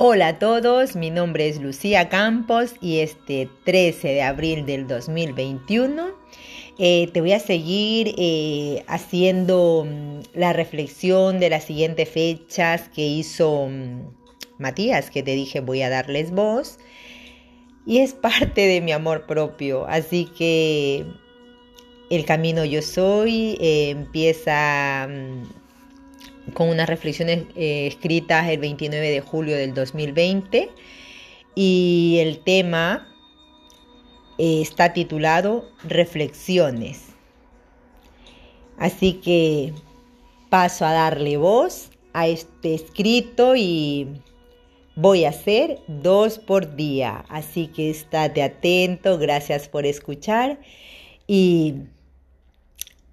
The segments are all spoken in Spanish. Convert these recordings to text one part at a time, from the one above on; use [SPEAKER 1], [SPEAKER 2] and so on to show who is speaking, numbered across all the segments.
[SPEAKER 1] Hola a todos, mi nombre es Lucía Campos y este 13 de abril del 2021 eh, te voy a seguir eh, haciendo mm, la reflexión de las siguientes fechas que hizo mm, Matías, que te dije voy a darles voz. Y es parte de mi amor propio, así que el camino yo soy eh, empieza mm, con unas reflexiones eh, escritas el 29 de julio del 2020 y el tema eh, está titulado Reflexiones. Así que paso a darle voz a este escrito y voy a hacer dos por día. Así que estate atento, gracias por escuchar y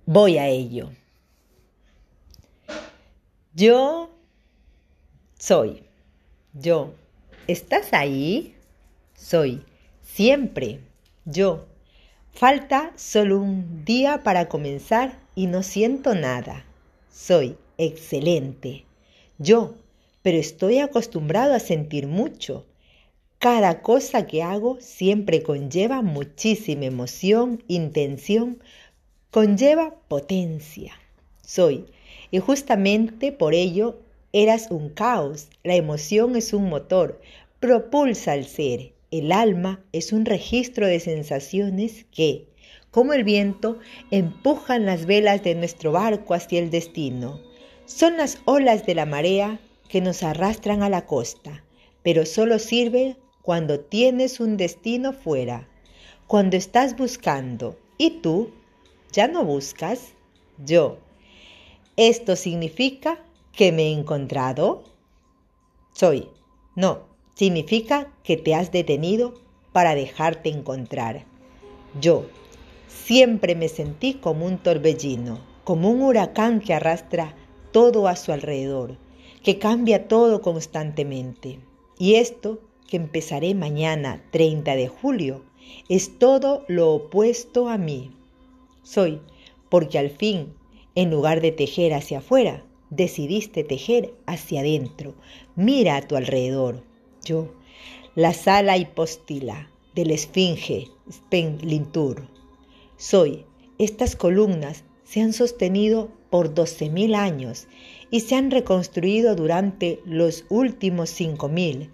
[SPEAKER 1] voy a ello. Yo soy. Yo. ¿Estás ahí? Soy. Siempre. Yo. Falta solo un día para comenzar y no siento nada. Soy excelente. Yo. Pero estoy acostumbrado a sentir mucho. Cada cosa que hago siempre conlleva muchísima emoción, intención, conlleva potencia. Soy y justamente por ello eras un caos. La emoción es un motor, propulsa al ser. El alma es un registro de sensaciones que, como el viento, empujan las velas de nuestro barco hacia el destino. Son las olas de la marea que nos arrastran a la costa, pero solo sirve cuando tienes un destino fuera, cuando estás buscando. ¿Y tú? ¿Ya no buscas? Yo, ¿Esto significa que me he encontrado? Soy. No, significa que te has detenido para dejarte encontrar. Yo siempre me sentí como un torbellino, como un huracán que arrastra todo a su alrededor, que cambia todo constantemente. Y esto, que empezaré mañana 30 de julio, es todo lo opuesto a mí. Soy, porque al fin en lugar de tejer hacia afuera, decidiste tejer hacia adentro. Mira a tu alrededor. Yo, la sala hipóstila del Esfinge Spenglintur. Soy. Estas columnas se han sostenido por 12.000 años y se han reconstruido durante los últimos 5.000.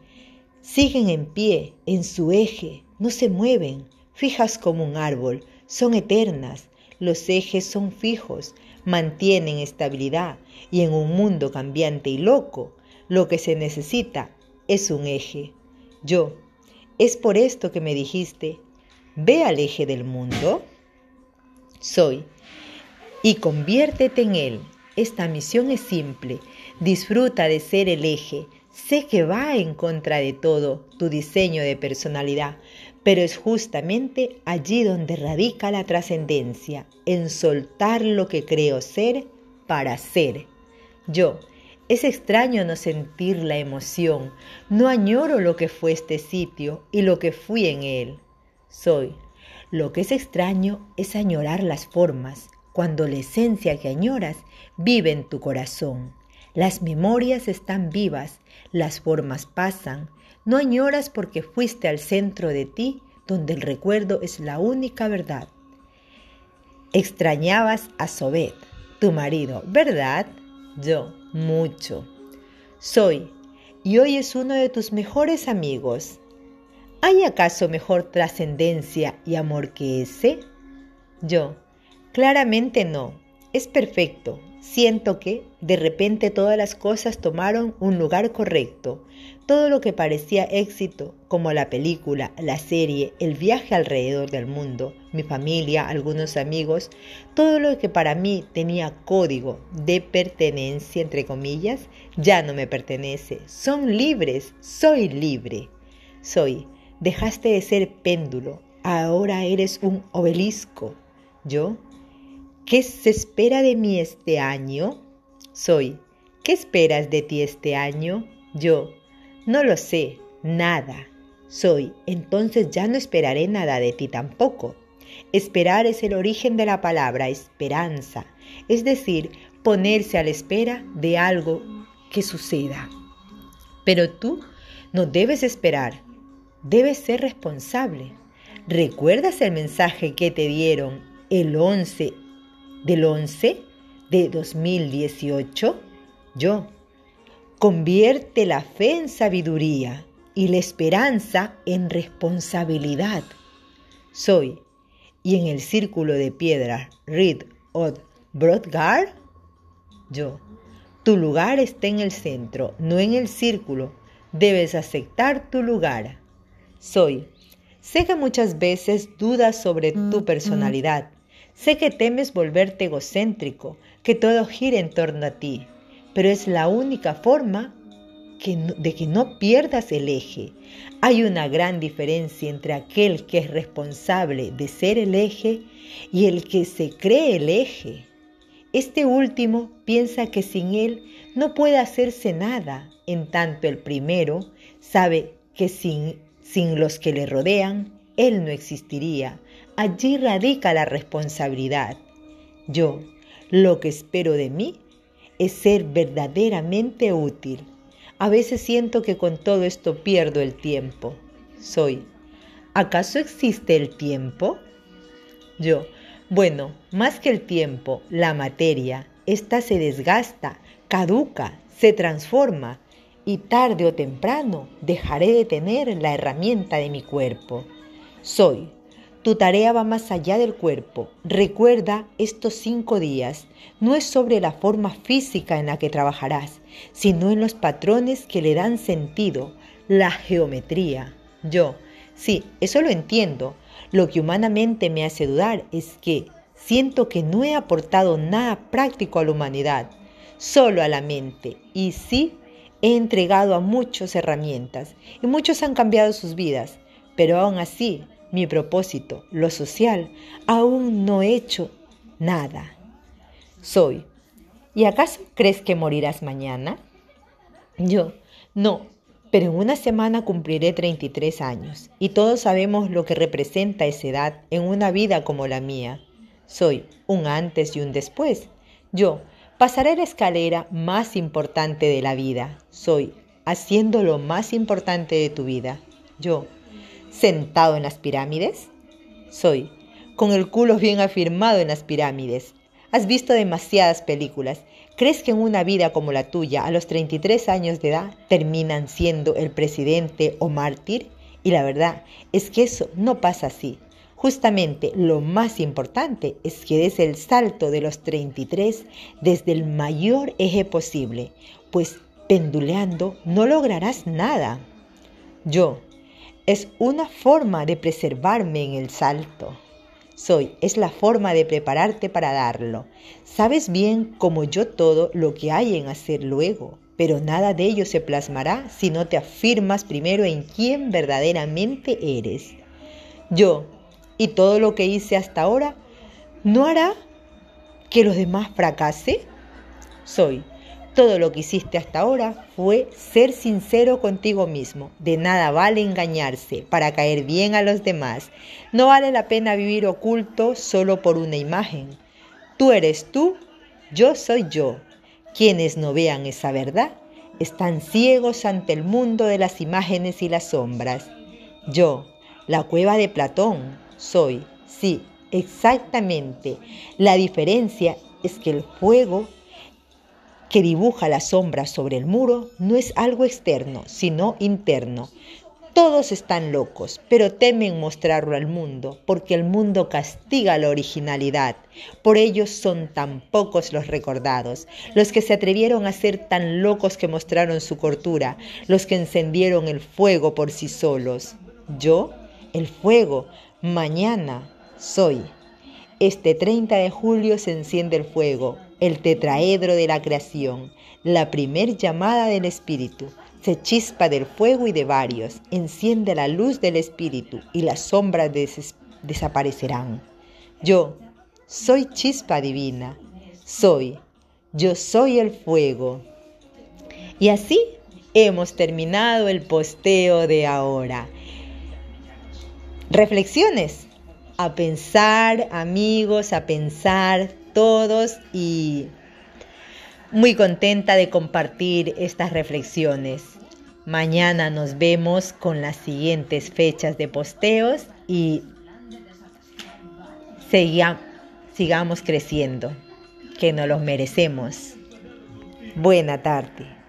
[SPEAKER 1] Siguen en pie, en su eje, no se mueven, fijas como un árbol, son eternas, los ejes son fijos, mantienen estabilidad y en un mundo cambiante y loco, lo que se necesita es un eje. Yo, es por esto que me dijiste, ve al eje del mundo. Soy, y conviértete en él. Esta misión es simple, disfruta de ser el eje, sé que va en contra de todo tu diseño de personalidad, pero es justamente allí donde radica la trascendencia, en soltar lo que creo ser para ser. Yo, es extraño no sentir la emoción, no añoro lo que fue este sitio y lo que fui en él. Soy. Lo que es extraño es añorar las formas, cuando la esencia que añoras vive en tu corazón. Las memorias están vivas, las formas pasan, no añoras porque fuiste al centro de ti, donde el recuerdo es la única verdad. Extrañabas a Sobet, tu marido, ¿verdad? Yo, mucho. Soy, y hoy es uno de tus mejores amigos. ¿Hay acaso mejor trascendencia y amor que ese? Yo, claramente no. Es perfecto, Siento que, de repente, todas las cosas tomaron un lugar correcto. Todo lo que parecía éxito, como la película, la serie, el viaje alrededor del mundo, mi familia, algunos amigos, todo lo que para mí tenía código de pertenencia, entre comillas, ya no me pertenece. Son libres, soy libre. Soy, dejaste de ser péndulo, ahora eres un obelisco. Yo ¿Qué se espera de mí este año? Soy. ¿Qué esperas de ti este año? Yo. No lo sé, nada. Soy. Entonces ya no esperaré nada de ti tampoco. Esperar es el origen de la palabra esperanza, es decir, ponerse a la espera de algo que suceda. Pero tú No debes esperar, debes ser responsable. ¿Recuerdas el mensaje que te dieron el 11 del 11 de 2018? Yo. Convierte la fe en sabiduría y la esperanza en responsabilidad. Soy. Y en el círculo de piedra, Reed Od Brodgar, yo. Tu lugar está en el centro, no en el círculo. Debes aceptar tu lugar. Soy. Sé que muchas veces dudas sobre tu personalidad. Sé que temes volverte egocéntrico, que todo gire en torno a ti, pero es la única forma de que no pierdas el eje. Hay una gran diferencia entre aquel que es responsable de ser el eje y el que se cree el eje. Este último piensa que sin él no puede hacerse nada, en tanto el primero sabe que sin, sin los que le rodean, él no existiría. Allí radica la responsabilidad. Yo, lo que espero de mí es ser verdaderamente útil a veces siento que con todo esto pierdo el tiempo. Soy. ¿Acaso existe el tiempo? Yo. Bueno, más que el tiempo, la materia, esta se desgasta, caduca, se transforma y tarde o temprano dejaré de tener la herramienta de mi cuerpo. Soy. Tu tarea va más allá del cuerpo. Recuerda estos cinco días. No es sobre la forma física en la que trabajarás, sino en los patrones que le dan sentido, la geometría. Yo, sí, eso lo entiendo. Lo que humanamente me hace dudar es que siento que no he aportado nada práctico a la humanidad, solo a la mente. Y sí, he entregado a muchas herramientas y muchos han cambiado sus vidas, pero aún así mi propósito, lo social, aún no he hecho nada. Soy. ¿Y acaso crees que morirás mañana? Yo, no, pero en una semana cumpliré 33 años y todos sabemos lo que representa esa edad en una vida como la mía. Soy un antes y un después. Yo pasaré la escalera más importante de la vida. Soy haciendo lo más importante de tu vida. Yo sentado en las pirámides? Soy, con el culo bien afirmado en las pirámides. Has visto demasiadas películas. ¿Crees que en una vida como la tuya, a los 33 años de edad, terminan siendo el presidente o mártir? Y la verdad es que eso no pasa así. Justamente lo más importante es que des el salto de los 33 desde el mayor eje posible, pues penduleando no lograrás nada. Yo, es una forma de preservarme en el salto. Soy, es la forma de prepararte para darlo. Sabes bien como yo todo lo que hay en hacer luego, pero nada de ello se plasmará si no te afirmas primero en quién verdaderamente eres. Yo, y todo lo que hice hasta ahora, ¿no hará que los demás fracase? Soy, todo lo que hiciste hasta ahora fue ser sincero contigo mismo. De nada vale engañarse para caer bien a los demás. No vale la pena vivir oculto solo por una imagen. Tú eres tú, yo soy yo. Quienes no vean esa verdad están ciegos ante el mundo de las imágenes y las sombras. Yo, la cueva de Platón, soy, sí, exactamente. La diferencia es que el fuego que dibuja la sombra sobre el muro no es algo externo, sino interno. Todos están locos, pero temen mostrarlo al mundo, porque el mundo castiga la originalidad. Por ello son tan pocos los recordados, los que se atrevieron a ser tan locos que mostraron su cortura, los que encendieron el fuego por sí solos. Yo, el fuego, mañana soy. Este 30 de julio se enciende el fuego, el tetraedro de la creación, la primer llamada del Espíritu. Se chispa del fuego y de varios, enciende la luz del Espíritu y las sombras desaparecerán. Yo soy chispa divina, soy, yo soy el fuego. Y así hemos terminado el posteo de ahora. Reflexiones a pensar, amigos, a pensar todos y muy contenta de compartir estas reflexiones. Mañana nos vemos con las siguientes fechas de posteos y sigamos creciendo, que nos los merecemos. Buena tarde.